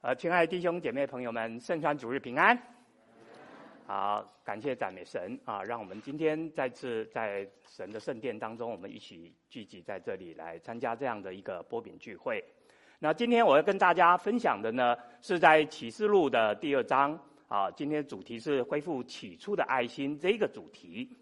呃，亲爱的弟兄姐妹朋友们，圣川主日平安。好，感谢赞美神啊，让我们今天再次在神的圣殿当中，我们一起聚集在这里来参加这样的一个波饼聚会。那今天我要跟大家分享的呢，是在启示录的第二章啊。今天主题是恢复起初的爱心这个主题。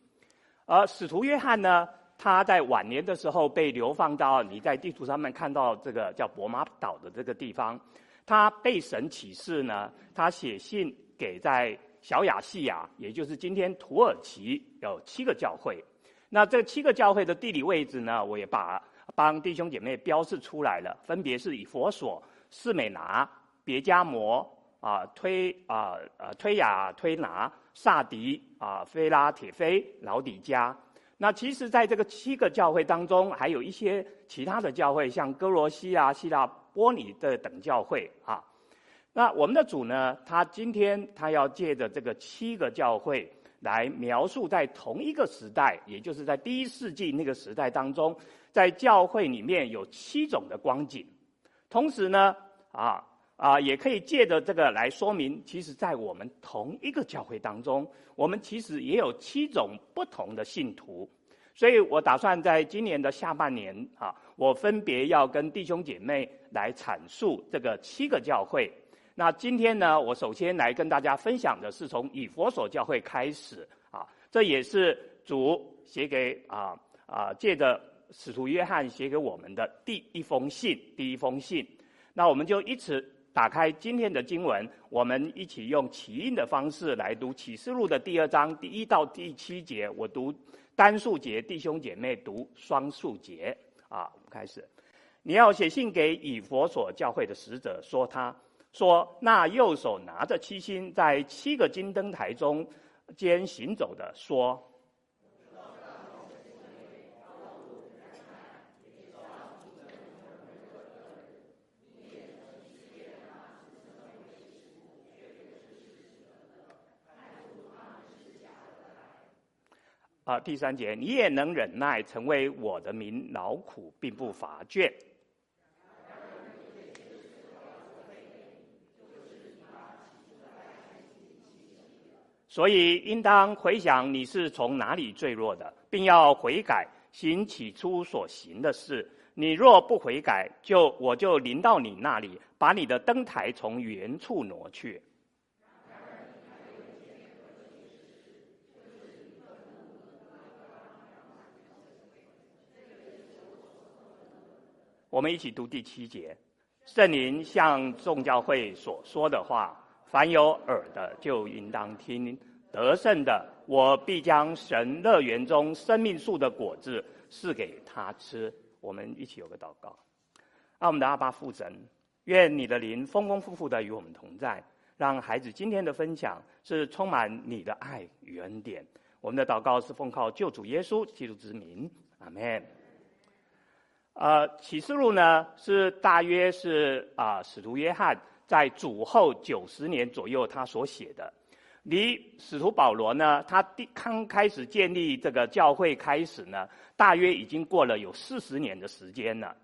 而使徒约翰呢，他在晚年的时候被流放到你在地图上面看到这个叫伯马岛的这个地方。他被神启示呢，他写信给在小亚细亚，也就是今天土耳其有七个教会。那这七个教会的地理位置呢，我也把帮弟兄姐妹标示出来了，分别是以佛所、士美拿、别迦摩啊、推啊呃推雅推拿、萨迪啊、菲拉铁菲、老底加。那其实，在这个七个教会当中，还有一些其他的教会，像哥罗西啊、希腊。波尼的等教会啊，那我们的主呢，他今天他要借着这个七个教会来描述在同一个时代，也就是在第一世纪那个时代当中，在教会里面有七种的光景。同时呢，啊啊，也可以借着这个来说明，其实，在我们同一个教会当中，我们其实也有七种不同的信徒。所以我打算在今年的下半年啊，我分别要跟弟兄姐妹来阐述这个七个教会。那今天呢，我首先来跟大家分享的是从以弗所教会开始啊，这也是主写给啊啊借着使徒约翰写给我们的第一封信，第一封信。那我们就一起打开今天的经文，我们一起用起印的方式来读启示录的第二章第一到第七节，我读。单数节，弟兄姐妹读双数节啊！我们开始，你要写信给以佛所教会的使者，说他说那右手拿着七星，在七个金灯台中间行走的说。啊，第三节，你也能忍耐，成为我的民劳苦，并不乏倦。所以应当回想你是从哪里坠落的，并要悔改，行起初所行的事。你若不悔改，就我就临到你那里，把你的灯台从原处挪去。我们一起读第七节，圣灵向众教会所说的话，凡有耳的就应当听。得胜的，我必将神乐园中生命树的果子赐给他吃。我们一起有个祷告，爱我们的阿爸父神，愿你的灵丰丰富富的与我们同在，让孩子今天的分享是充满你的爱与恩典。我们的祷告是奉靠救主耶稣基督之名，阿门。呃，启示录呢是大约是啊、使徒约翰在主后九十年左右他所写的。离使徒保罗呢，他第刚开始建立这个教会开始呢，大约已经过了有四十年的时间了。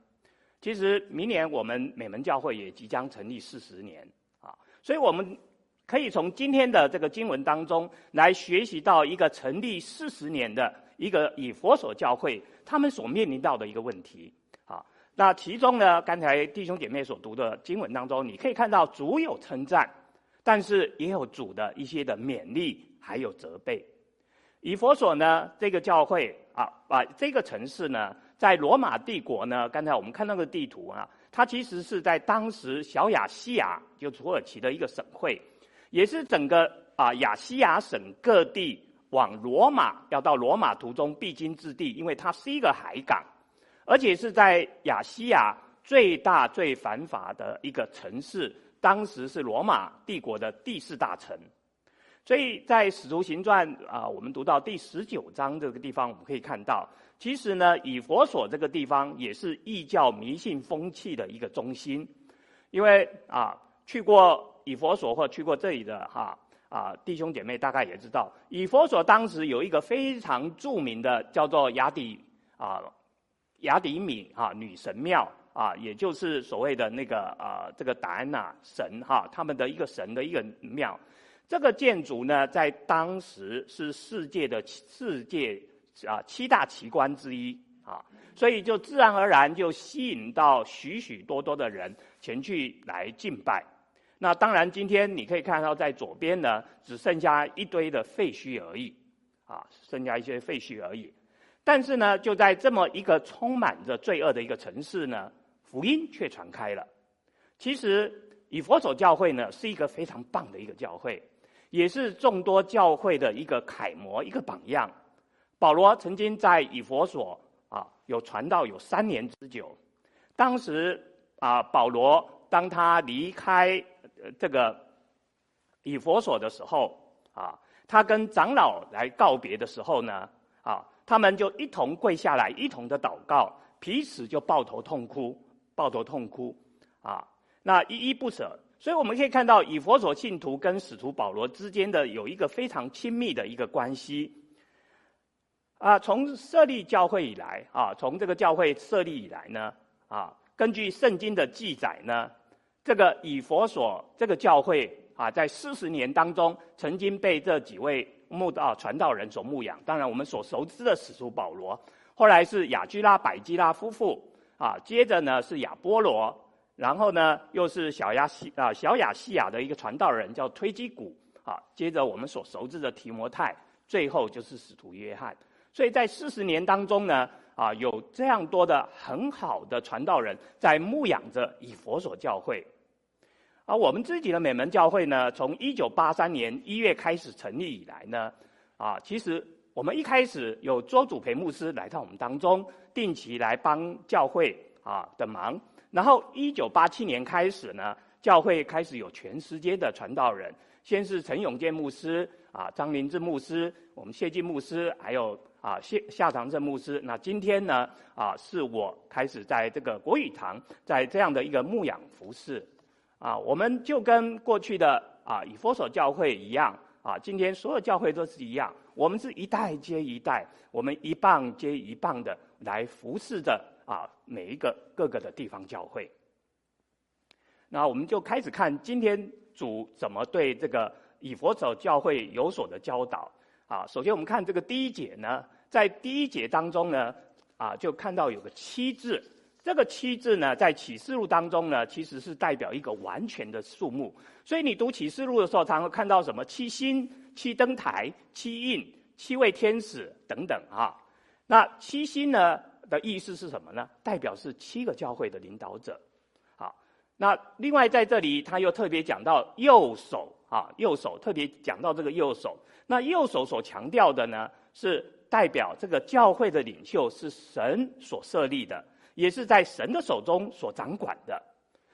其实明年我们美门教会也即将成立四十年啊，所以我们可以从今天的这个经文当中来学习到一个成立四十年的一个以佛所教会他们所面临到的一个问题。那其中呢，刚才弟兄姐妹所读的经文当中，你可以看到主有称赞，但是也有主的一些的勉励，还有责备。以弗所呢，这个教会啊啊，这个城市呢，在罗马帝国呢，刚才我们看到的地图啊，它其实是在当时小亚细亚就土耳其的一个省会，也是整个啊亚细亚省各地往罗马要到罗马途中必经之地，因为它是一个海港。而且是在亚细亚最大最繁华的一个城市，当时是罗马帝国的第四大城。所以在《使徒行传》啊，我们读到第十九章这个地方，我们可以看到，其实呢，以佛所这个地方也是异教迷信风气的一个中心。因为啊，去过以佛所或去过这里的哈啊弟兄姐妹，大概也知道，以佛所当时有一个非常著名的叫做雅底啊。雅底米啊，女神庙啊，也就是所谓的那个啊，这个达安娜神哈，他们的一个神的一个庙。这个建筑呢，在当时是世界的世界啊七大奇观之一啊，所以就自然而然就吸引到许许多多的人前去来敬拜。那当然，今天你可以看到在左边呢，只剩下一堆的废墟而已啊，剩下一些废墟而已。但是呢，就在这么一个充满着罪恶的一个城市呢，福音却传开了。其实以弗所教会呢，是一个非常棒的一个教会，也是众多教会的一个楷模、一个榜样。保罗曾经在以弗所啊，有传道有三年之久。当时啊，保罗当他离开这个以弗所的时候啊，他跟长老来告别的时候呢，啊。他们就一同跪下来，一同的祷告，彼此就抱头痛哭，抱头痛哭，啊，那依依不舍。所以我们可以看到，以佛所信徒跟使徒保罗之间的有一个非常亲密的一个关系。啊，从设立教会以来，啊，从这个教会设立以来呢，啊，根据圣经的记载呢，这个以佛所这个教会啊，在四十年当中，曾经被这几位。牧道传道人所牧养，当然我们所熟知的使徒保罗，后来是亚居拉、百基拉夫妇啊，接着呢是亚波罗，然后呢又是小亚细啊小亚细亚的一个传道人叫推基古啊，接着我们所熟知的提摩太，最后就是使徒约翰。所以在四十年当中呢啊，有这样多的很好的传道人在牧养着以佛所教会。而我们自己的美门教会呢，从一九八三年一月开始成立以来呢，啊，其实我们一开始有周祖培牧师来到我们当中，定期来帮教会啊的忙。然后一九八七年开始呢，教会开始有全世界的传道人，先是陈永健牧师啊，张林志牧师，我们谢晋牧师，还有啊谢夏长正牧师。那今天呢，啊，是我开始在这个国语堂，在这样的一个牧养服事。啊，我们就跟过去的啊以佛所教会一样啊，今天所有教会都是一样，我们是一代接一代，我们一棒接一棒的来服侍着啊每一个各个的地方教会。那我们就开始看今天主怎么对这个以佛所教会有所的教导啊。首先我们看这个第一节呢，在第一节当中呢啊，就看到有个七字。这个七字呢，在启示录当中呢，其实是代表一个完全的数目。所以你读启示录的时候，常常会看到什么七星、七灯台、七印、七位天使等等啊。那七星呢的意思是什么呢？代表是七个教会的领导者。好，那另外在这里他又特别讲到右手啊，右手特别讲到这个右手。那右手所强调的呢，是代表这个教会的领袖是神所设立的。也是在神的手中所掌管的，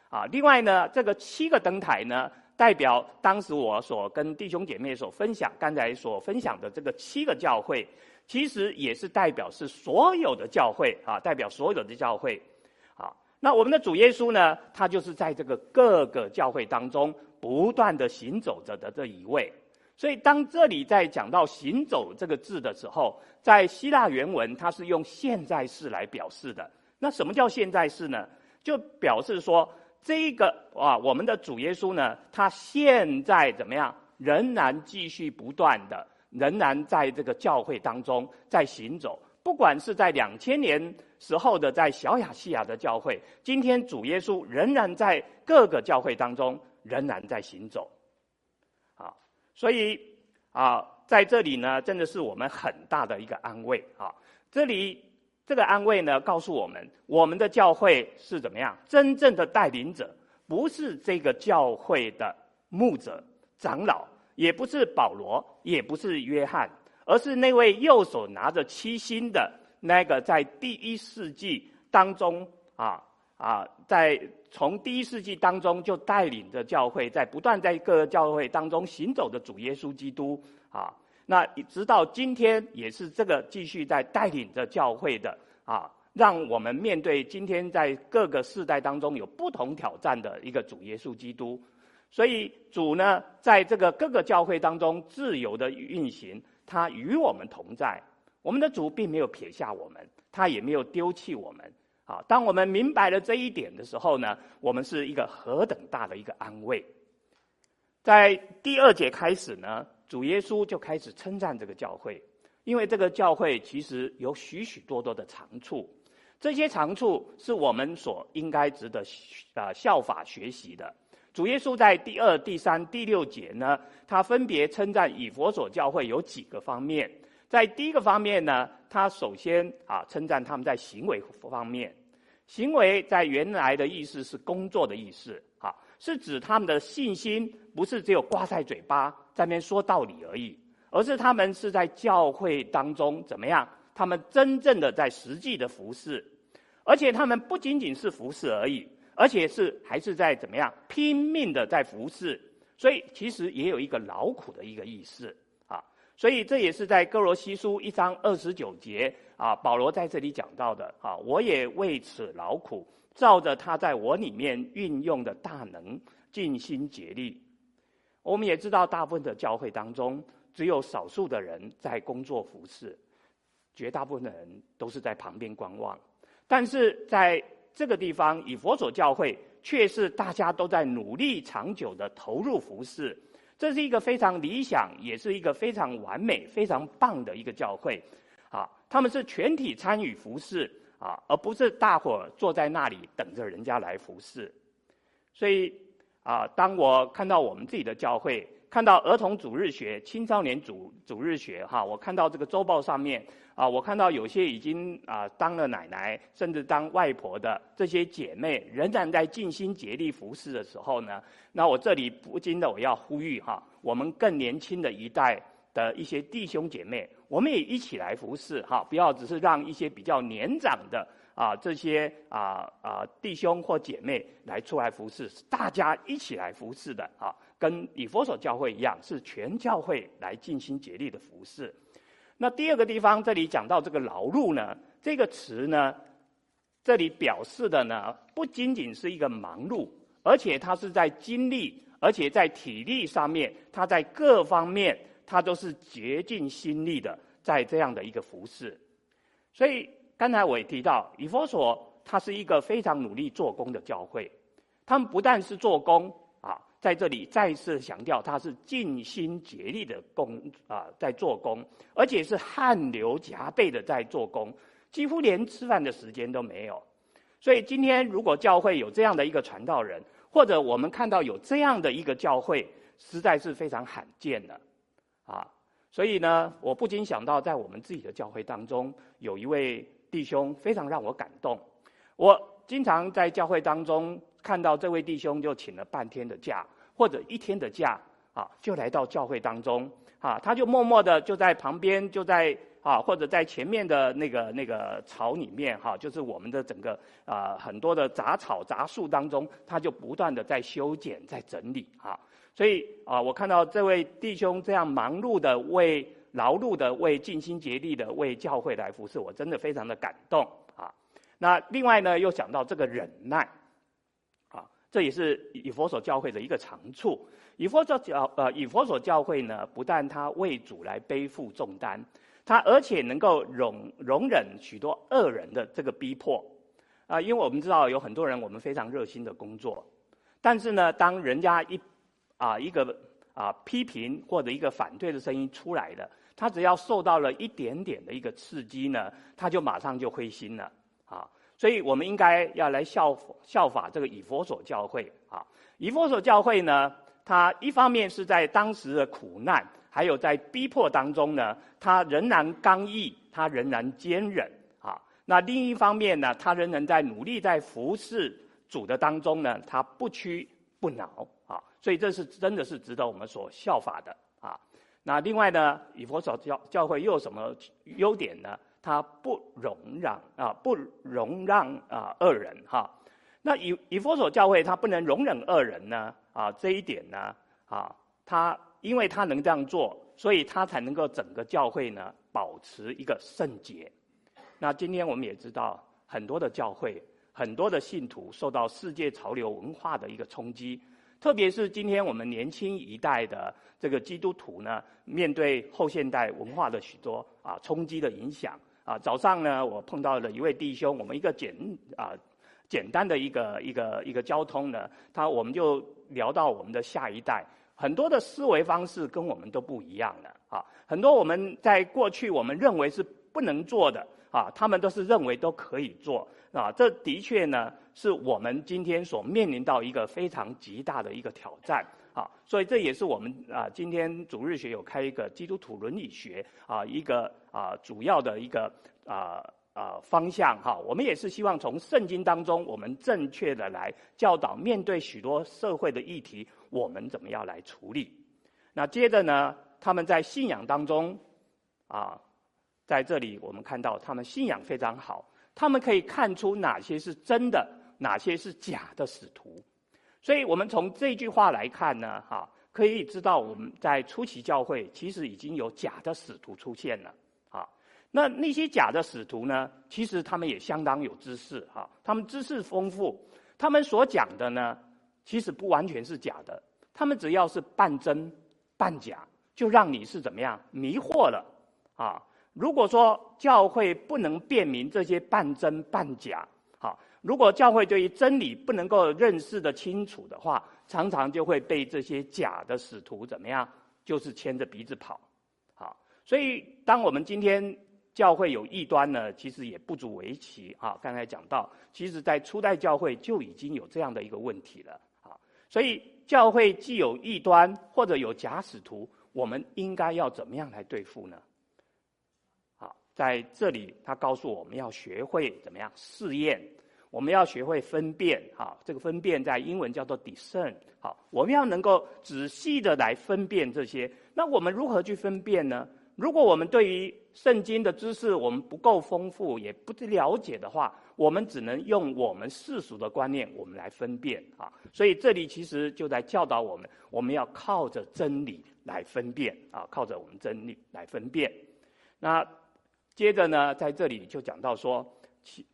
啊，另外呢，这个七个灯台呢，代表当时我所跟弟兄姐妹所分享，刚才所分享的这个七个教会，其实也是代表是所有的教会啊，代表所有的教会，啊，那我们的主耶稣呢，他就是在这个各个教会当中不断的行走着的这一位，所以当这里在讲到行走这个字的时候，在希腊原文它是用现在式来表示的。那什么叫现在式呢？就表示说，这个啊，我们的主耶稣呢，他现在怎么样？仍然继续不断的，仍然在这个教会当中在行走。不管是在两千年时候的在小亚细亚的教会，今天主耶稣仍然在各个教会当中仍然在行走。啊，所以啊，在这里呢，真的是我们很大的一个安慰啊，这里。这个安慰呢，告诉我们，我们的教会是怎么样？真正的带领者不是这个教会的牧者、长老，也不是保罗，也不是约翰，而是那位右手拿着七星的那个，在第一世纪当中啊啊，在从第一世纪当中就带领着教会，在不断在各个教会当中行走的主耶稣基督啊。那直到今天，也是这个继续在带领着教会的啊，让我们面对今天在各个世代当中有不同挑战的一个主耶稣基督。所以主呢，在这个各个教会当中自由的运行，他与我们同在。我们的主并没有撇下我们，他也没有丢弃我们好，当我们明白了这一点的时候呢，我们是一个何等大的一个安慰。在第二节开始呢，主耶稣就开始称赞这个教会，因为这个教会其实有许许多多的长处，这些长处是我们所应该值得啊效法学习的。主耶稣在第二、第三、第六节呢，他分别称赞以弗所教会有几个方面。在第一个方面呢，他首先啊称赞他们在行为方面，行为在原来的意思是工作的意思，啊，是指他们的信心不是只有挂在嘴巴，在那边说道理而已，而是他们是在教会当中怎么样？他们真正的在实际的服侍，而且他们不仅仅是服侍而已，而且是还是在怎么样拼命的在服侍，所以其实也有一个劳苦的一个意思啊。所以这也是在哥罗西书一章二十九节啊，保罗在这里讲到的啊，我也为此劳苦，照着他在我里面运用的大能，尽心竭力。我们也知道，大部分的教会当中，只有少数的人在工作服侍，绝大部分的人都是在旁边观望。但是在这个地方，以佛所教会却是大家都在努力长久的投入服侍。这是一个非常理想，也是一个非常完美、非常棒的一个教会，啊，他们是全体参与服侍啊，而不是大伙坐在那里等着人家来服侍。所以啊，当我看到我们自己的教会，看到儿童主日学、青少年主主日学，哈，我看到这个周报上面。啊，我看到有些已经啊当了奶奶，甚至当外婆的这些姐妹，仍然在尽心竭力服侍的时候呢，那我这里不禁的我要呼吁哈，我们更年轻的一代的一些弟兄姐妹，我们也一起来服侍哈，不要只是让一些比较年长的啊这些啊啊弟兄或姐妹来出来服侍，是大家一起来服侍的啊，跟以弗所教会一样，是全教会来尽心竭力的服侍。那第二个地方，这里讲到这个劳碌呢，这个词呢，这里表示的呢，不仅仅是一个忙碌，而且它是在精力，而且在体力上面，它在各方面，它都是竭尽心力的，在这样的一个服侍。所以刚才我也提到，以弗所它是一个非常努力做工的教会，他们不但是做工啊。在这里再次强调，他是尽心竭力的工啊，在做工，而且是汗流浃背的在做工，几乎连吃饭的时间都没有。所以今天如果教会有这样的一个传道人，或者我们看到有这样的一个教会，实在是非常罕见的啊。所以呢，我不禁想到，在我们自己的教会当中，有一位弟兄非常让我感动。我经常在教会当中。看到这位弟兄就请了半天的假，或者一天的假，啊，就来到教会当中，啊，他就默默的就在旁边，就在啊，或者在前面的那个那个草里面，哈，就是我们的整个啊很多的杂草杂树当中，他就不断的在修剪，在整理，啊，所以啊，我看到这位弟兄这样忙碌的为劳碌的为尽心竭力的为教会来服侍，我真的非常的感动，啊，那另外呢，又想到这个忍耐啊。这也是以佛所教会的一个长处。以佛所教呃，以佛所教会呢，不但他为主来背负重担，他而且能够容容忍许多恶人的这个逼迫啊、因为我们知道有很多人，我们非常热心的工作，但是呢，当人家一啊、一个啊、批评或者一个反对的声音出来了，他只要受到了一点点的一个刺激呢，他就马上就灰心了啊。所以我们应该要来效效法这个以弗所教会啊。以弗所教会呢，它一方面是在当时的苦难，还有在逼迫当中呢，它仍然刚毅，它仍然坚忍啊。那另一方面呢，它仍然在努力在服侍主的当中呢，它不屈不挠。所以这是真的是值得我们所效法的啊。那另外呢，以弗所教教会又有什么优点呢？他不容让啊，不容让啊恶人哈。那以以弗所教会他不能容忍恶人呢啊，这一点呢啊，他因为他能这样做，所以他才能够整个教会呢保持一个圣洁。那今天我们也知道，很多的教会，很多的信徒受到世界潮流文化的一个冲击，特别是今天我们年轻一代的这个基督徒呢，面对后现代文化的许多啊冲击的影响。啊，早上呢，我碰到了一位弟兄，我们一个简啊简单的一个一个一个交通呢，他我们就聊到我们的下一代，很多的思维方式跟我们都不一样了啊，很多我们在过去我们认为是不能做的啊，他们都是认为都可以做啊，这的确呢是我们今天所面临到一个非常极大的一个挑战。啊，所以这也是我们啊，今天主日学有开一个基督徒伦理学啊，一个啊主要的一个啊啊方向哈。我们也是希望从圣经当中，我们正确的来教导，面对许多社会的议题，我们怎么样来处理。那接着呢，他们在信仰当中啊，在这里我们看到他们信仰非常好，他们可以看出哪些是真的，哪些是假的使徒。所以我们从这句话来看呢，哈，可以知道我们在初期教会其实已经有假的使徒出现了，啊，那那些假的使徒呢，其实他们也相当有知识，哈，他们知识丰富，他们所讲的呢，其实不完全是假的，他们只要是半真半假，就让你是怎么样迷惑了，啊，如果说教会不能辨明这些半真半假。好如果教会对于真理不能够认识得清楚的话，常常就会被这些假的使徒怎么样？就是牵着鼻子跑，好。所以，当我们今天教会有异端呢，其实也不足为奇啊。刚才讲到，其实在初代教会就已经有这样的一个问题了啊。所以，教会既有异端或者有假使徒，我们应该要怎么样来对付呢？在这里他告诉我们要学会怎么样试验。我们要学会分辨，哈，这个分辨在英文叫做 discern，好，我们要能够仔细的来分辨这些。那我们如何去分辨呢？如果我们对于圣经的知识我们不够丰富，也不了解的话，我们只能用我们世俗的观念，我们来分辨，啊，所以这里其实就在教导我们，我们要靠着真理来分辨，啊，靠着我们真理来分辨。那接着呢，在这里就讲到说，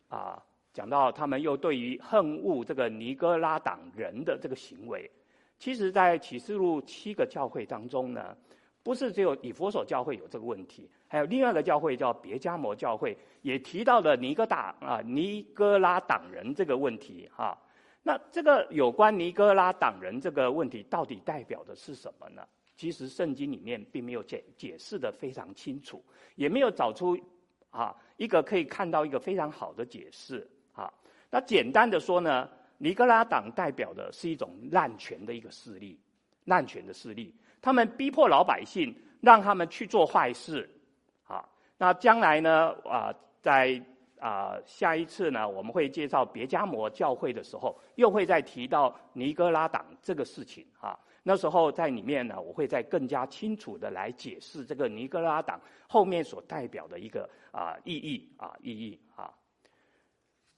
啊。讲到他们又对于恨恶这个尼哥拉党人的这个行为，其实，在启示录七个教会当中呢，不是只有以弗所教会有这个问题，还有另外一个教会叫别迦摩教会，也提到了尼哥大啊尼哥拉党人这个问题哈。那这个有关尼哥拉党人这个问题，到底代表的是什么呢？其实圣经里面并没有解解释得非常清楚，也没有找出啊一个可以看到一个非常好的解释哈。那简单的说呢，尼哥拉党代表的是一种滥权的一个势力，滥权的势力，他们逼迫老百姓，让他们去做坏事，啊，那将来呢，啊，在啊下一次呢，我们会介绍别加摩教会的时候，又会再提到尼哥拉党这个事情，啊，那时候在里面呢，我会再更加清楚的来解释这个尼哥拉党后面所代表的一个啊意义啊意义啊。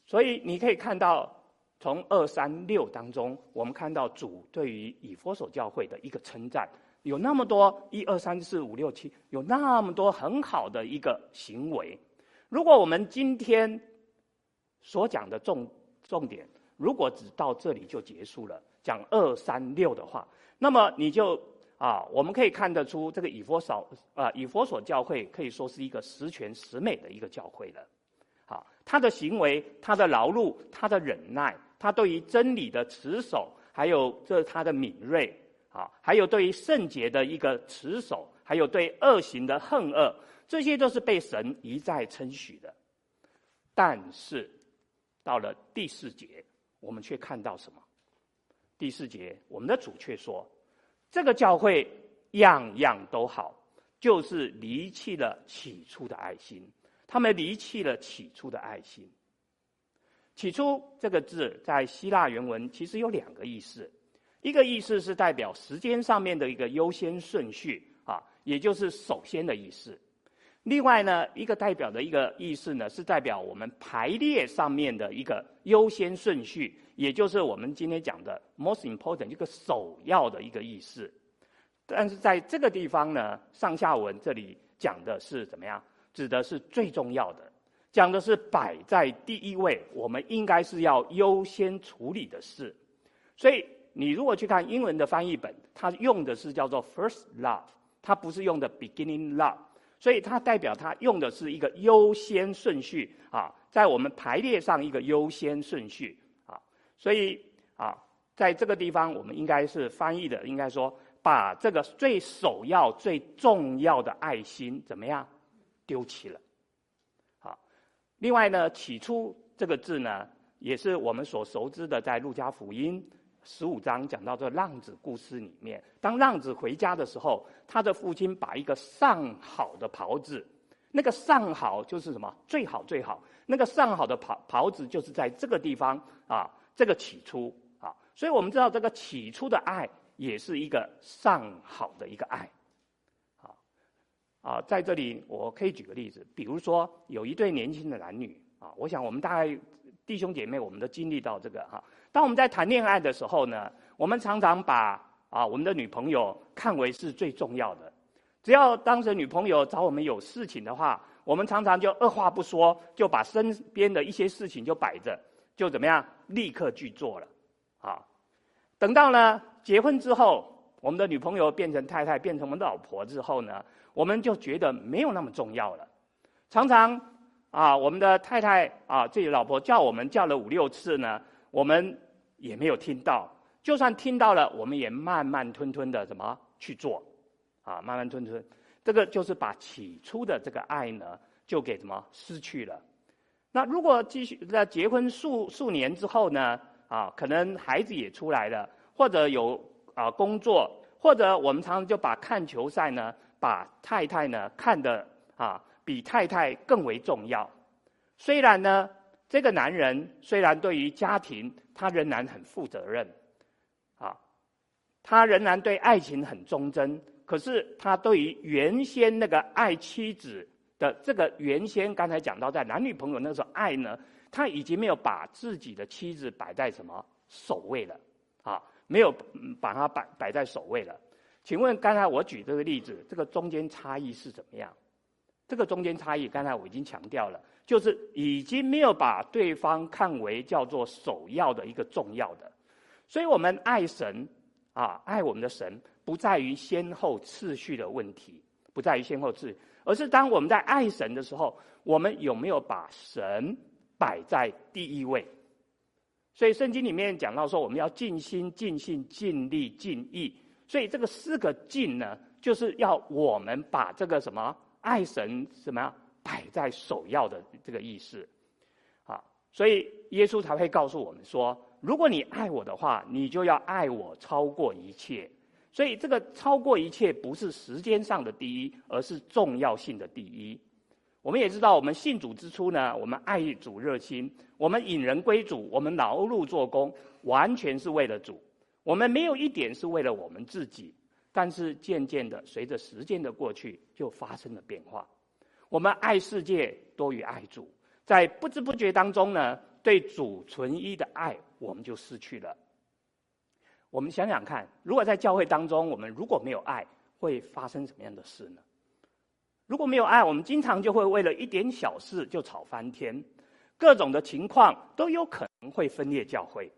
所以你可以看到，从二三六当中，我们看到主对于以弗所教会的一个称赞，有那么多一二三四五六七，有那么多很好的一个行为。如果我们今天所讲的重重点，如果只到这里就结束了，讲二三六的话，那么你就啊，我们可以看得出，这个以佛所啊，以佛所教会可以说是一个十全十美的一个教会了。好，他的行为，他的劳碌，他的忍耐，他对于真理的持守，还有这是他的敏锐，啊，还有对于圣洁的一个持守，还有对恶行的恨恶，这些都是被神一再称许的。但是到了第四节，我们却看到什么？第四节，我们的主却说，这个教会样样都好，就是离弃了起初的爱心。他们离弃了起初的爱心。起初这个字在希腊原文其实有两个意思，一个意思是代表时间上面的一个优先顺序啊，也就是首先的意思。另外呢，一个代表的一个意思呢，是代表我们排列上面的一个优先顺序，也就是我们今天讲的 most important 一个首要的一个意思。但是在这个地方呢，上下文这里讲的是怎么样？指的是最重要的，讲的是摆在第一位，我们应该是要优先处理的事。所以你如果去看英文的翻译本，它用的是叫做 first love，它不是用的 beginning love。所以它代表它用的是一个优先顺序啊，在我们排列上一个优先顺序啊，所以啊，在这个地方我们应该是翻译的，应该说把这个最首要、最重要的爱心怎么样丢弃了。好，另外呢，起初这个字呢，也是我们所熟知的，在路加福音。十五章讲到这浪子故事里面，当浪子回家的时候，他的父亲把一个上好的袍子，那个上好就是什么？最好最好，那个上好的袍袍子就是在这个地方啊，这个起初啊，所以我们知道这个起初的爱也是一个上好的一个爱，啊啊，在这里我可以举个例子，比如说有一对年轻的男女啊，我想我们大概弟兄姐妹我们都经历到这个哈。当我们在谈恋爱的时候呢，我们常常把啊我们的女朋友看为是最重要的。只要当时女朋友找我们有事情的话，我们常常就二话不说，就把身边的一些事情就摆着，就怎么样，立刻去做了。啊，等到呢结婚之后，我们的女朋友变成太太，变成我们的老婆之后呢，我们就觉得没有那么重要了。常常啊，我们的太太啊，自己老婆叫我们叫了五六次呢，我们。也没有听到，就算听到了，我们也慢慢吞吞的怎么？去做，啊，慢慢吞吞，这个就是把起初的这个爱呢，就给什么？失去了。那如果继续在结婚数数年之后呢，啊，可能孩子也出来了，或者有啊工作，或者我们常常就把看球赛呢，把太太呢看得啊比太太更为重要。虽然呢，这个男人虽然对于家庭，他仍然很负责任，啊，他仍然对爱情很忠贞。可是他对于原先那个爱妻子的这个原先，刚才讲到在男女朋友那时候爱呢，他已经没有把自己的妻子摆在什么首位了，啊，没有把他摆摆在首位了。请问刚才我举这个例子，这个中间差异是怎么样？这个中间差异，刚才我已经强调了。就是已经没有把对方看为叫做首要的一个重要的，所以我们爱神啊，爱我们的神，不在于先后次序的问题，不在于先后次序，而是当我们在爱神的时候，我们有没有把神摆在第一位？所以圣经里面讲到说，我们要尽心、尽性、尽力、尽意，所以这个四个尽呢，就是要我们把这个什么爱神什么样？摆在首要的这个意思，啊，所以耶稣才会告诉我们说：如果你爱我的话，你就要爱我超过一切。所以这个超过一切不是时间上的第一，而是重要性的第一。我们也知道，我们信主之初呢，我们爱主热心，我们引人归主，我们劳碌做工，完全是为了主。我们没有一点是为了我们自己。但是渐渐的，随着时间的过去，就发生了变化。我们爱世界多于爱主，在不知不觉当中呢，对主存一的爱我们就失去了。我们想想看，如果在教会当中，我们如果没有爱，会发生什么样的事呢？如果没有爱，我们经常就会为了一点小事就吵翻天，各种的情况都有可能会分裂教会。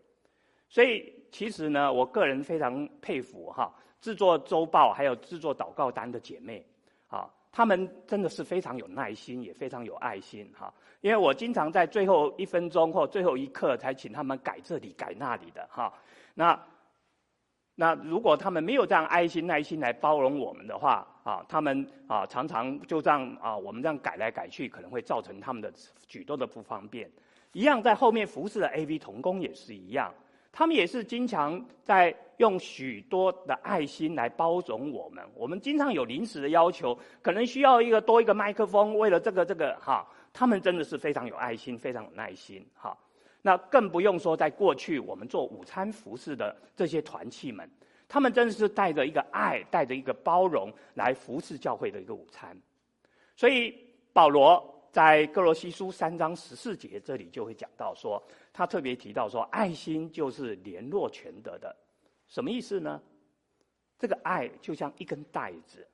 所以，其实呢，我个人非常佩服哈，制作周报还有制作祷告单的姐妹，啊。他们真的是非常有耐心，也非常有爱心哈。因为我经常在最后一分钟或最后一刻才请他们改这里改那里的哈。那那如果他们没有这样爱心耐心来包容我们的话啊，他们啊常常就这样啊，我们这样改来改去，可能会造成他们的许多的不方便。一样在后面服侍的 AV 同工也是一样。他们也是经常在用许多的爱心来包容我们。我们经常有临时的要求，可能需要一个多一个麦克风，为了这个这个哈，他们真的是非常有爱心，非常有耐心哈。那更不用说在过去我们做午餐服侍的这些团契们，他们真的是带着一个爱，带着一个包容来服侍教会的一个午餐。所以保罗。在歌罗西书三章十四节这里就会讲到说，他特别提到说，爱心就是联络全德的，什么意思呢？这个爱就像一根带子，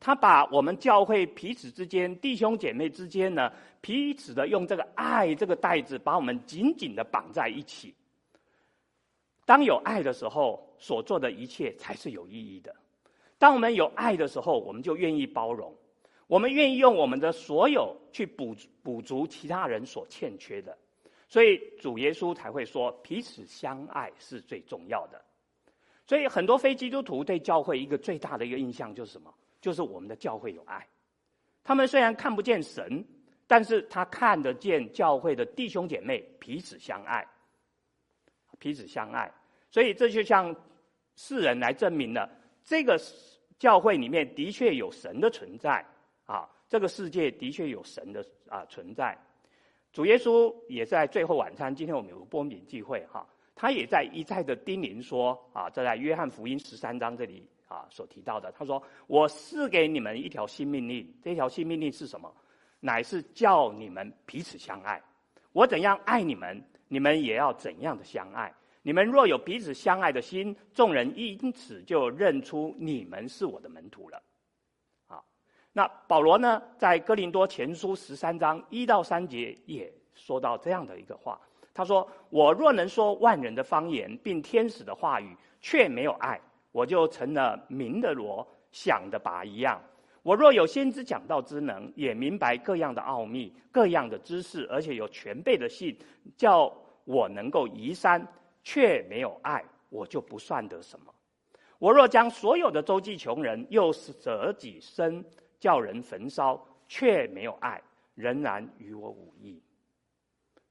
他把我们教会彼此之间、弟兄姐妹之间呢，彼此的用这个爱这个带子，把我们紧紧的绑在一起。当有爱的时候，所做的一切才是有意义的。当我们有爱的时候，我们就愿意包容。我们愿意用我们的所有去补补足其他人所欠缺的，所以主耶稣才会说彼此相爱是最重要的。所以很多非基督徒对教会一个最大的一个印象就是什么？就是我们的教会有爱。他们虽然看不见神，但是他看得见教会的弟兄姐妹彼此相爱，彼此相爱。所以这就像世人来证明了这个教会里面的确有神的存在。啊，这个世界的确有神的啊存在。主耶稣也在最后晚餐，今天我们有个波饼聚会哈，他也在一再的叮咛说啊，这在约翰福音十三章这里啊所提到的，他说：“我赐给你们一条新命令，这条新命令是什么？乃是叫你们彼此相爱。我怎样爱你们，你们也要怎样的相爱。你们若有彼此相爱的心，众人因此就认出你们是我的门徒了。”那保罗呢，在哥林多前书十三章一到三节也说到这样的一个话，他说：“我若能说万人的方言，并天使的话语，却没有爱，我就成了鸣的锣，响的拔一样。我若有先知讲道之能，也明白各样的奥秘，各样的知识，而且有全备的信，叫我能够移山，却没有爱，我就不算得什么。我若将所有的周济穷人，又舍己身。”叫人焚烧，却没有爱，仍然与我无异。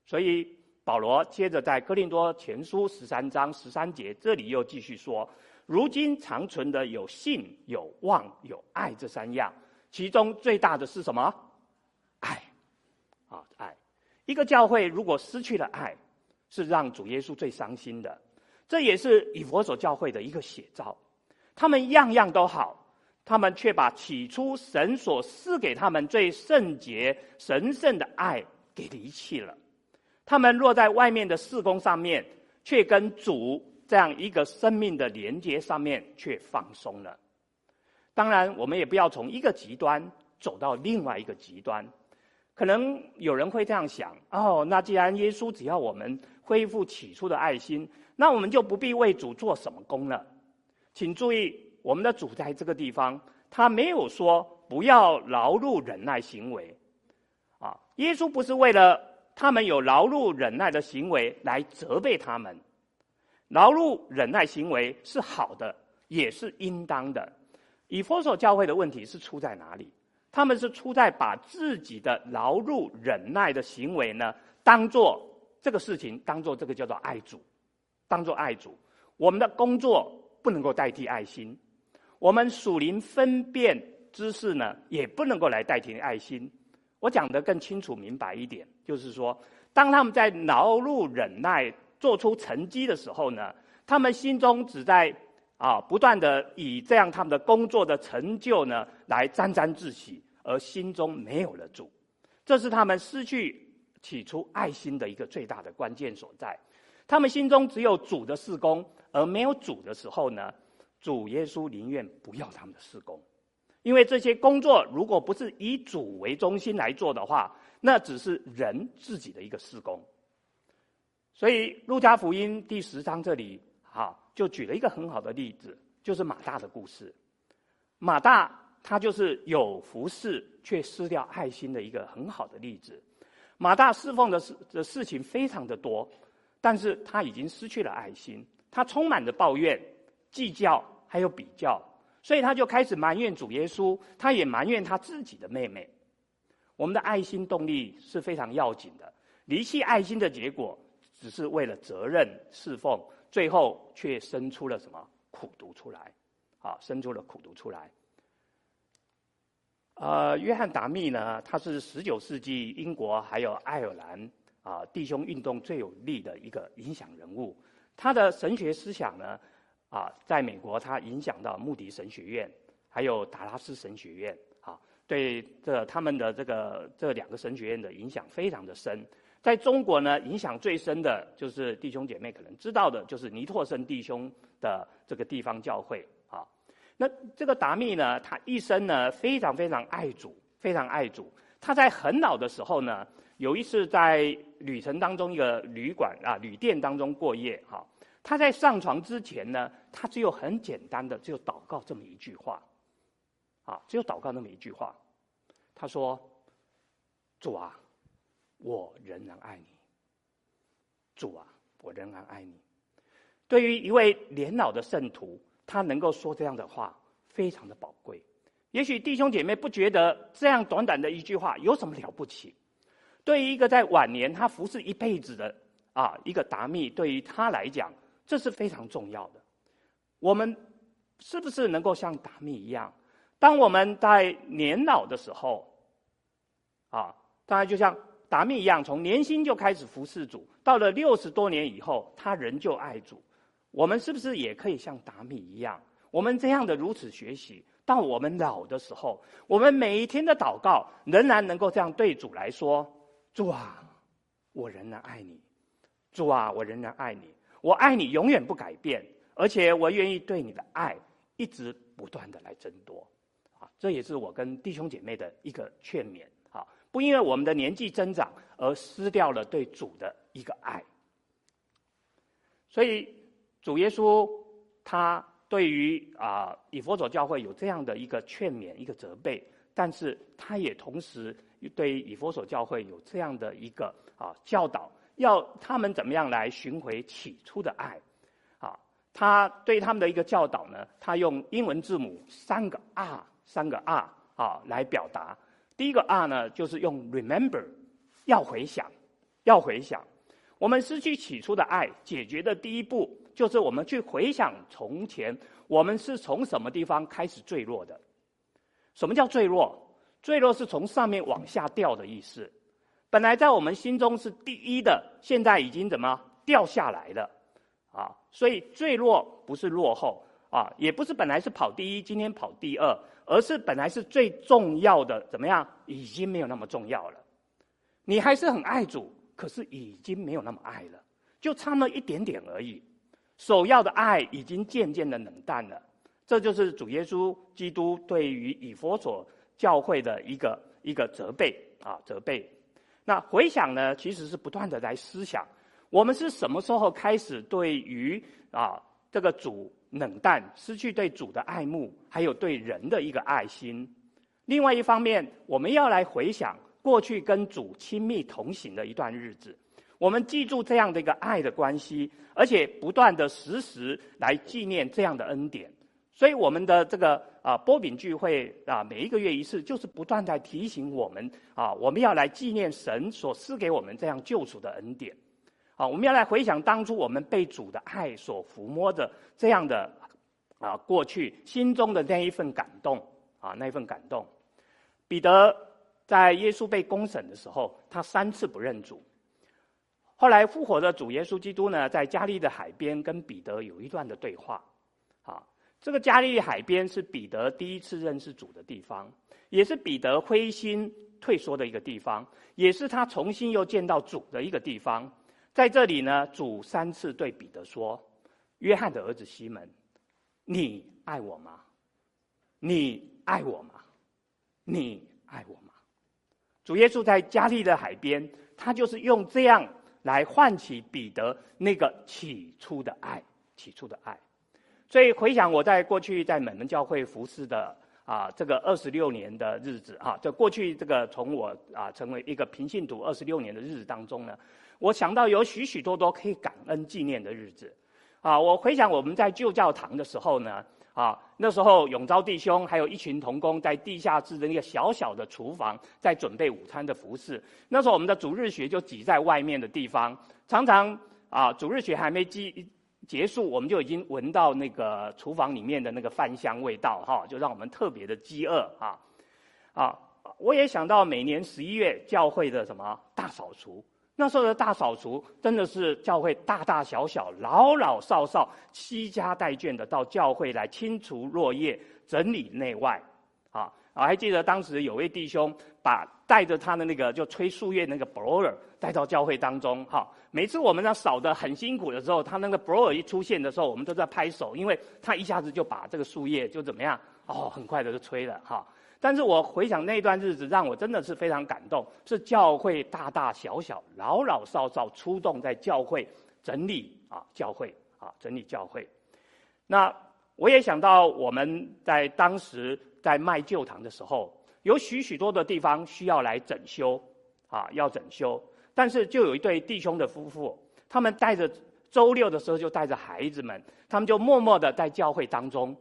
所以保罗接着在哥林多前书十三章十三节这里又继续说：如今长存的有信、有望、有爱这三样，其中最大的是什么？爱啊，爱！一个教会如果失去了爱，是让主耶稣最伤心的。这也是以弗所教会的一个写照。他们样样都好。他们却把起初神所赐给他们最圣洁、神圣的爱给离弃了。他们落在外面的事工上面，却跟主这样一个生命的连接上面却放松了。当然，我们也不要从一个极端走到另外一个极端。可能有人会这样想：哦，那既然耶稣只要我们恢复起初的爱心，那我们就不必为主做什么工了。请注意。我们的主在这个地方，他没有说不要劳碌忍耐行为，啊，耶稣不是为了他们有劳碌忍耐的行为来责备他们，劳碌忍耐行为是好的，也是应当的。以弗所教会的问题是出在哪里？他们是出在把自己的劳碌忍耐的行为呢，当做这个事情，当做这个叫做爱主，当做爱主。我们的工作不能够代替爱心。我们属灵分辨知识呢，也不能够来代替爱心。我讲得更清楚明白一点，就是说，当他们在劳碌忍耐做出成绩的时候呢，他们心中只在啊不断的以这样他们的工作的成就呢来沾沾自喜，而心中没有了主，这是他们失去起初爱心的一个最大的关键所在。他们心中只有主的事工，而没有主的时候呢，主耶稣宁愿不要他们的事工，因为这些工作如果不是以主为中心来做的话，那只是人自己的一个事工。所以路加福音第十章这里，哈，就举了一个很好的例子，就是马大的故事。马大他就是有服侍却失掉爱心的一个很好的例子。马大侍奉的事的事情非常的多，但是他已经失去了爱心，他充满着抱怨。计较还有比较，所以他就开始埋怨主耶稣，他也埋怨他自己的妹妹。我们的爱心动力是非常要紧的，离弃爱心的结果，只是为了责任侍奉，最后却生出了什么苦毒出来？啊，生出了苦毒出来。呃，约翰达密呢，他是十九世纪英国还有爱尔兰啊弟兄运动最有力的一个影响人物，他的神学思想呢。啊，在美国，他影响到穆迪神学院，还有达拉斯神学院，啊，对这他们的这个这两个神学院的影响非常的深。在中国呢，影响最深的就是弟兄姐妹可能知道的，就是尼拓生弟兄的这个地方教会啊。那这个达密呢，他一生呢非常非常爱主，非常爱主。他在很老的时候呢，有一次在旅程当中一个旅馆啊旅店当中过夜，哈。他在上床之前呢，他只有很简单的，只有祷告这么一句话，啊，只有祷告那么一句话。他说：“主啊，我仍然爱你。主啊，我仍然爱你。”对于一位年老的圣徒，他能够说这样的话，非常的宝贵。也许弟兄姐妹不觉得这样短短的一句话有什么了不起？对于一个在晚年他服侍一辈子的啊一个达密，对于他来讲，这是非常重要的。我们是不是能够像达米一样？当我们在年老的时候，啊，当然就像达米一样，从年轻就开始服侍主，到了六十多年以后，他仍旧爱主。我们是不是也可以像达米一样？我们这样的如此学习，到我们老的时候，我们每一天的祷告，仍然能够这样对主来说：“主啊，我仍然爱你；主啊，我仍然爱你。我爱你，永远不改变，而且我愿意对你的爱一直不断的来增多。”啊，这也是我跟弟兄姐妹的一个劝勉啊！不因为我们的年纪增长而失掉了对主的一个爱。所以主耶稣他对于啊以弗所教会有这样的一个劝勉、一个责备，但是他也同时对以弗所教会有这样的一个啊教导，要他们怎么样来寻回起初的爱。啊，他对他们的一个教导呢，他用英文字母三个 R。三个 R 啊来表达，第一个 R 呢，就是用 remember，要回想，要回想。我们失去起初的爱，解决的第一步就是我们去回想从前，我们是从什么地方开始坠落的？什么叫坠落？坠落是从上面往下掉的意思。本来在我们心中是第一的，现在已经怎么掉下来了？啊，所以坠落不是落后啊，也不是本来是跑第一，今天跑第二。而是本来是最重要的，怎么样？已经没有那么重要了。你还是很爱主，可是已经没有那么爱了，就差那么一点点而已。首要的爱已经渐渐的冷淡了。这就是主耶稣基督对于以弗所教会的一个一个责备啊，责备。那回想呢，其实是不断的来思想，我们是什么时候开始对于啊这个主冷淡，失去对主的爱慕，还有对人的一个爱心。另外一方面，我们要来回想过去跟主亲密同行的一段日子，我们记住这样的一个爱的关系，而且不断的时时来纪念这样的恩典。所以，我们的这个啊波饼聚会啊，每一个月一次，就是不断在提醒我们啊，我们要来纪念神所赐给我们这样救赎的恩典。啊，我们要来回想当初我们被主的爱所抚摸的这样的啊过去心中的那一份感动啊，那一份感动。彼得在耶稣被公审的时候，他三次不认主。后来复活的主耶稣基督呢，在加利的海边跟彼得有一段的对话。这个加利海边是彼得第一次认识主的地方，也是彼得灰心退缩的一个地方，也是他重新又见到主的一个地方。在这里呢，主三次对彼得说：“约翰的儿子西门，你爱我吗？你爱我吗？你爱我吗？”主耶稣在加利的海边，他就是用这样来唤起彼得那个起初的爱，起初的爱。所以回想我在过去在美门教会服侍的啊这个二十六年的日子啊，就过去这个从我啊成为一个平信徒二十六年的日子当中呢。我想到有许许多多可以感恩纪念的日子，啊，我回想我们在旧教堂的时候呢，啊，那时候永昭弟兄还有一群同工在地下室的那个小小的厨房，在准备午餐的服侍。那时候我们的主日学就挤在外面的地方，常常啊，主日学还没结结束，我们就已经闻到那个厨房里面的那个饭香味道，哈，就让我们特别的饥饿啊，啊，我也想到每年十一月教会的什么大扫除。那时候的大扫除，真的是教会大大小小、老老少少、携家带眷的到教会来清除落叶、整理内外。啊，我还记得当时有位弟兄把带着他的那个就吹树叶那个 blower 带到教会当中。哈，每次我们那扫得很辛苦的时候，他那个 blower 一出现的时候，我们都在拍手，因为他一下子就把这个树叶就怎么样，哦，很快的就吹了。哈。但是我回想那段日子，让我真的是非常感动。是教会大大小小、老老少少出动在教会整理啊，教会啊，整理教会。那我也想到我们在当时在卖旧堂的时候，有许许多的地方需要来整修，啊，要整修。但是就有一对弟兄的夫妇，他们带着周六的时候就带着孩子们，他们就默默的在教会当中，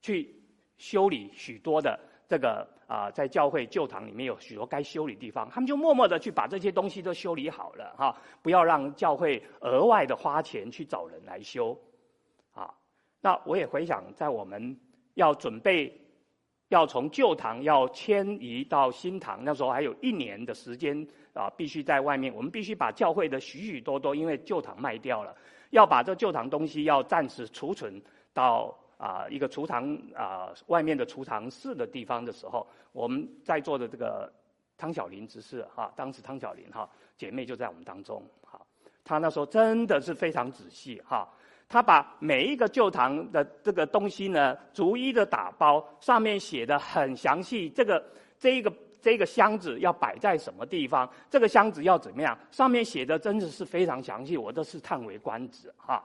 去修理许多的这个啊，在教会旧堂里面有许多该修理地方，他们就默默的去把这些东西都修理好了哈，不要让教会额外的花钱去找人来修，啊，那我也回想在我们要准备。要从旧堂要迁移到新堂，那时候还有一年的时间啊，必须在外面。我们必须把教会的许许多多，因为旧堂卖掉了，要把这旧堂东西要暂时储存到啊一个储藏啊外面的储藏室的地方的时候，我们在座的这个汤小林执事哈，当时汤小林哈姐妹就在我们当中哈，她那时候真的是非常仔细哈。他把每一个旧堂的这个东西呢，逐一的打包，上面写的很详细。这个这一个这个箱子要摆在什么地方？这个箱子要怎么样？上面写的真的是非常详细，我都是叹为观止哈。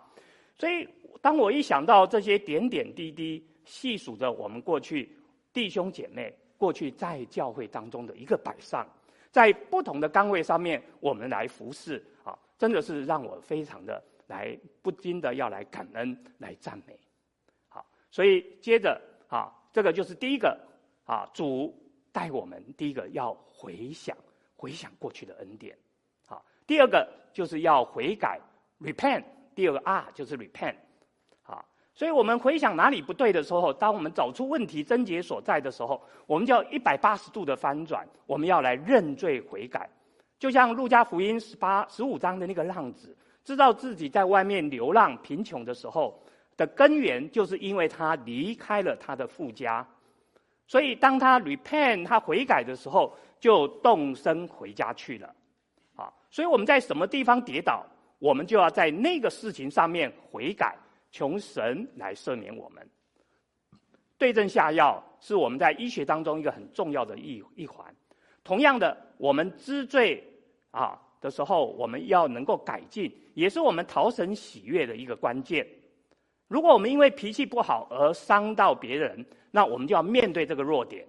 所以，当我一想到这些点点滴滴，细数着我们过去弟兄姐妹过去在教会当中的一个摆上，在不同的岗位上面，我们来服侍啊，真的是让我非常的。来不禁的要来感恩，来赞美，好，所以接着啊，这个就是第一个啊，主带我们第一个要回想，回想过去的恩典，好，第二个就是要悔改，repent，第二个 R 就是 repent，好，所以我们回想哪里不对的时候，当我们找出问题症结所在的时候，我们就要一百八十度的翻转，我们要来认罪悔改，就像路加福音十八十五章的那个浪子。知道自己在外面流浪贫穷的时候的根源，就是因为他离开了他的父家，所以当他 repent 他悔改的时候，就动身回家去了，啊，所以我们在什么地方跌倒，我们就要在那个事情上面悔改，求神来赦免我们。对症下药是我们在医学当中一个很重要的一一环。同样的，我们知罪啊。的时候，我们要能够改进，也是我们讨神喜悦的一个关键。如果我们因为脾气不好而伤到别人，那我们就要面对这个弱点，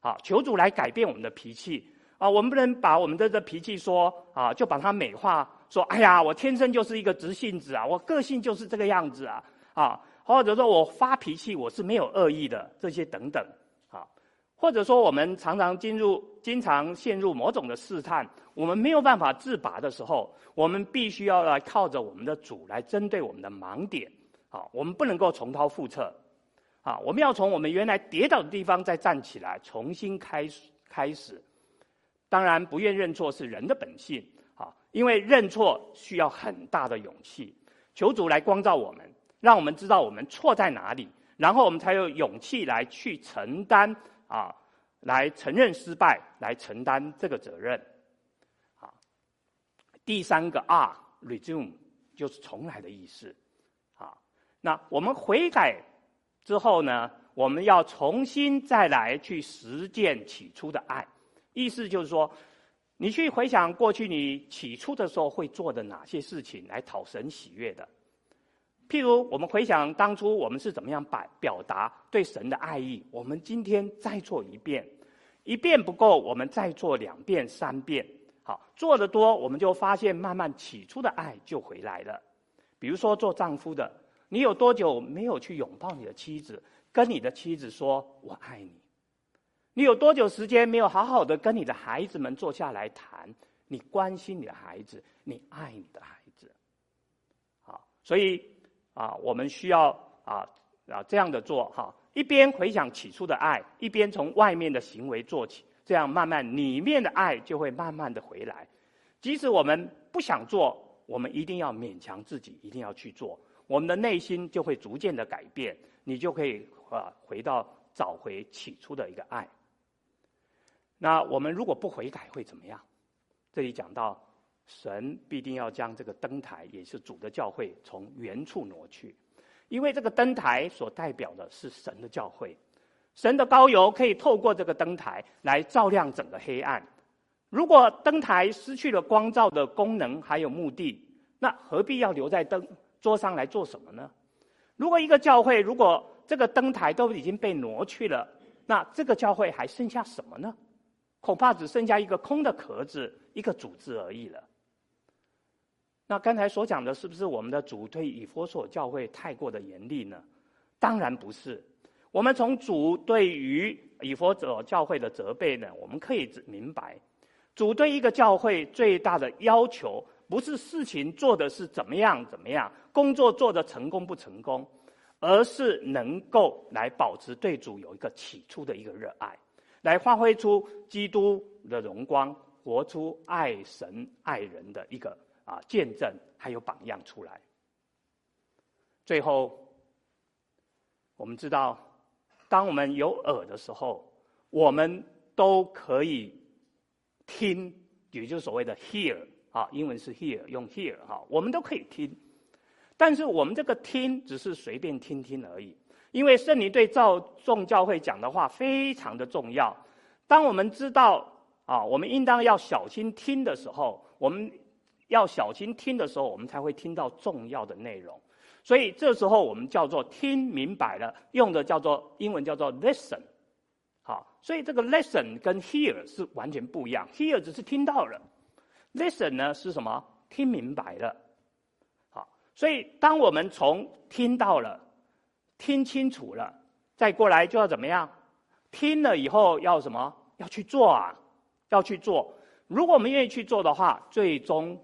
啊，求主来改变我们的脾气啊！我们不能把我们的这脾气说啊，就把它美化，说哎呀，我天生就是一个直性子啊，我个性就是这个样子啊，啊，或者说我发脾气我是没有恶意的，这些等等。或者说，我们常常进入、经常陷入某种的试探，我们没有办法自拔的时候，我们必须要来靠着我们的主来针对我们的盲点。啊，我们不能够重蹈覆辙。啊，我们要从我们原来跌倒的地方再站起来，重新开始。开始。当然，不愿认错是人的本性。啊，因为认错需要很大的勇气。求主来光照我们，让我们知道我们错在哪里，然后我们才有勇气来去承担。啊，来承认失败，来承担这个责任。啊，第三个 R，resume 就是重来的意思。啊，那我们悔改之后呢，我们要重新再来去实践起初的爱。意思就是说，你去回想过去你起初的时候会做的哪些事情来讨神喜悦的。譬如，我们回想当初我们是怎么样表表达对神的爱意，我们今天再做一遍，一遍不够，我们再做两遍、三遍。好，做得多，我们就发现慢慢起初的爱就回来了。比如说，做丈夫的，你有多久没有去拥抱你的妻子，跟你的妻子说“我爱你”？你有多久时间没有好好的跟你的孩子们坐下来谈，你关心你的孩子，你爱你的孩子？好，所以。啊，我们需要啊啊这样的做哈，一边回想起初的爱，一边从外面的行为做起，这样慢慢里面的爱就会慢慢的回来。即使我们不想做，我们一定要勉强自己，一定要去做，我们的内心就会逐渐的改变，你就可以啊回到找回起初的一个爱。那我们如果不悔改会怎么样？这里讲到。神必定要将这个灯台，也是主的教会，从原处挪去，因为这个灯台所代表的是神的教会，神的膏油可以透过这个灯台来照亮整个黑暗。如果灯台失去了光照的功能还有目的，那何必要留在灯桌上来做什么呢？如果一个教会，如果这个灯台都已经被挪去了，那这个教会还剩下什么呢？恐怕只剩下一个空的壳子，一个组织而已了。那刚才所讲的，是不是我们的主对以弗所教会太过的严厉呢？当然不是。我们从主对于以弗所教会的责备呢，我们可以明白，主对一个教会最大的要求，不是事情做的是怎么样怎么样，工作做的成功不成功，而是能够来保持对主有一个起初的一个热爱，来发挥出基督的荣光，活出爱神爱人的一个啊见证，还有榜样出来。最后，我们知道。当我们有耳的时候，我们都可以听，也就是所谓的 hear 啊，英文是 hear，用 hear 哈，我们都可以听。但是我们这个听只是随便听听而已，因为圣灵对召众教会讲的话非常的重要。当我们知道啊，我们应当要小心听的时候，我们要小心听的时候，我们才会听到重要的内容。所以这时候我们叫做听明白了，用的叫做英文叫做 listen，好，所以这个 listen 跟 hear 是完全不一样，hear 只是听到了，listen 呢是什么？听明白了，好，所以当我们从听到了、听清楚了，再过来就要怎么样？听了以后要什么？要去做啊，要去做。如果我们愿意去做的话，最终。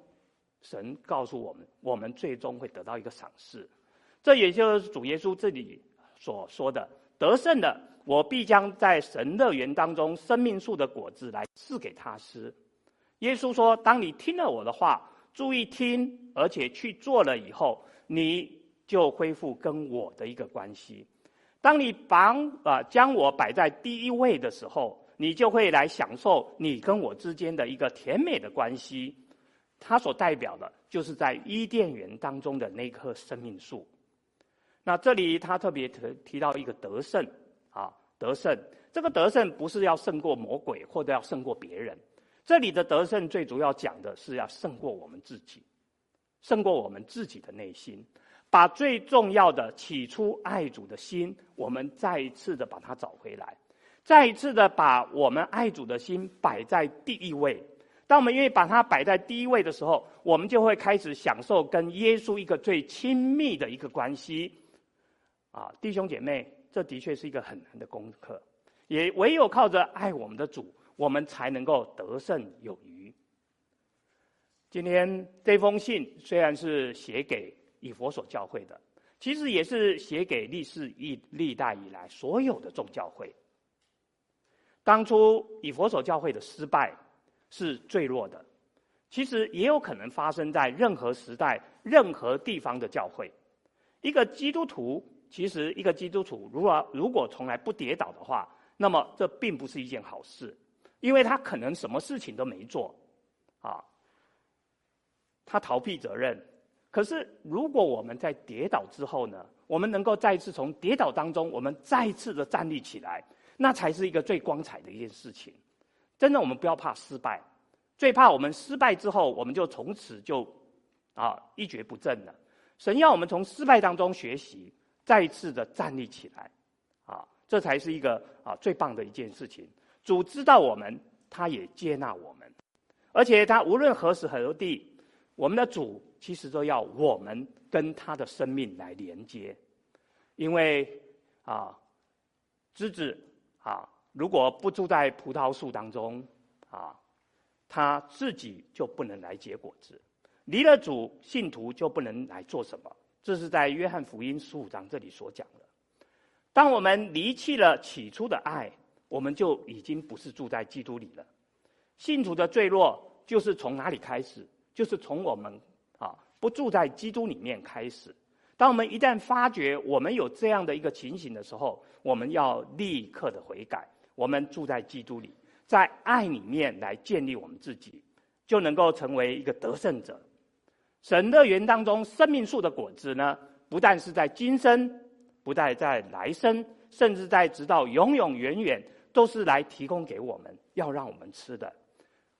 神告诉我们，我们最终会得到一个赏赐，这也就是主耶稣这里所说的：“得胜的，我必将在神乐园当中生命树的果子来赐给他吃。”耶稣说：“当你听了我的话，注意听，而且去做了以后，你就恢复跟我的一个关系。当你把啊将我摆在第一位的时候，你就会来享受你跟我之间的一个甜美的关系。”它所代表的，就是在伊甸园当中的那棵生命树。那这里他特别提提到一个得胜啊，得胜。这个得胜不是要胜过魔鬼，或者要胜过别人。这里的得胜最主要讲的是要胜过我们自己，胜过我们自己的内心，把最重要的起初爱主的心，我们再一次的把它找回来，再一次的把我们爱主的心摆在第一位。当我们愿意把它摆在第一位的时候，我们就会开始享受跟耶稣一个最亲密的一个关系。啊，弟兄姐妹，这的确是一个很难的功课，也唯有靠着爱我们的主，我们才能够得胜有余。今天这封信虽然是写给以弗所教会的，其实也是写给历世历历代以来所有的众教会。当初以弗所教会的失败。是坠落的，其实也有可能发生在任何时代、任何地方的教会。一个基督徒，其实一个基督徒，如果如果从来不跌倒的话，那么这并不是一件好事，因为他可能什么事情都没做，啊，他逃避责任。可是如果我们在跌倒之后呢，我们能够再次从跌倒当中，我们再次的站立起来，那才是一个最光彩的一件事情。真的，我们不要怕失败，最怕我们失败之后，我们就从此就啊一蹶不振了。神要我们从失败当中学习，再次的站立起来，啊，这才是一个啊最棒的一件事情。主知道我们，他也接纳我们，而且他无论何时何地，我们的主其实都要我们跟他的生命来连接，因为啊枝子啊。如果不住在葡萄树当中，啊，他自己就不能来结果子；离了主，信徒就不能来做什么。这是在约翰福音十五章这里所讲的。当我们离弃了起初的爱，我们就已经不是住在基督里了。信徒的坠落就是从哪里开始？就是从我们啊不住在基督里面开始。当我们一旦发觉我们有这样的一个情形的时候，我们要立刻的悔改。我们住在基督里，在爱里面来建立我们自己，就能够成为一个得胜者。神乐园当中生命树的果子呢，不但是在今生，不但在来生，甚至在直到永永远远，都是来提供给我们，要让我们吃的。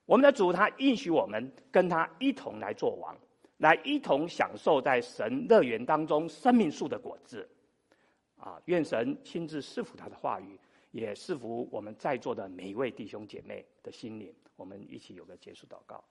我们的主他应许我们跟他一同来做王，来一同享受在神乐园当中生命树的果子。啊，愿神亲自赐福他的话语。也赐福我们在座的每一位弟兄姐妹的心灵。我们一起有个结束祷告。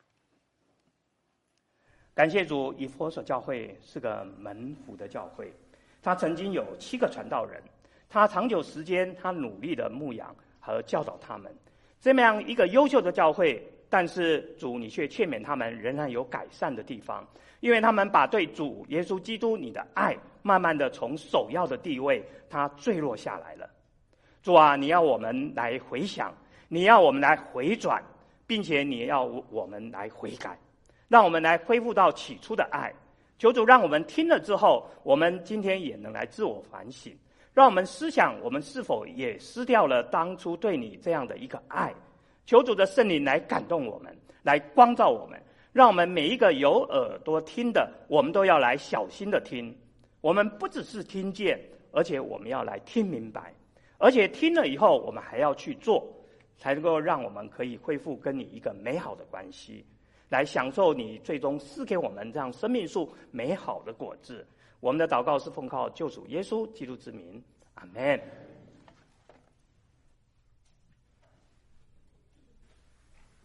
感谢主，以弗所教会是个门徒的教会，他曾经有七个传道人，他长久时间他努力的牧养和教导他们，这么样一个优秀的教会，但是主你却劝勉他们仍然有改善的地方，因为他们把对主耶稣基督你的爱，慢慢的从首要的地位，他坠落下来了。主啊，你要我们来回想，你要我们来回转，并且你要我我们来悔改，让我们来恢复到起初的爱。求主让我们听了之后，我们今天也能来自我反省，让我们思想我们是否也失掉了当初对你这样的一个爱。求主的圣灵来感动我们，来光照我们，让我们每一个有耳朵听的，我们都要来小心的听。我们不只是听见，而且我们要来听明白，而且听了以后，我们还要去做，才能够让我们可以恢复跟你一个美好的关系，来享受你最终赐给我们这样生命树美好的果子。我们的祷告是奉靠救主耶稣基督之名，阿门。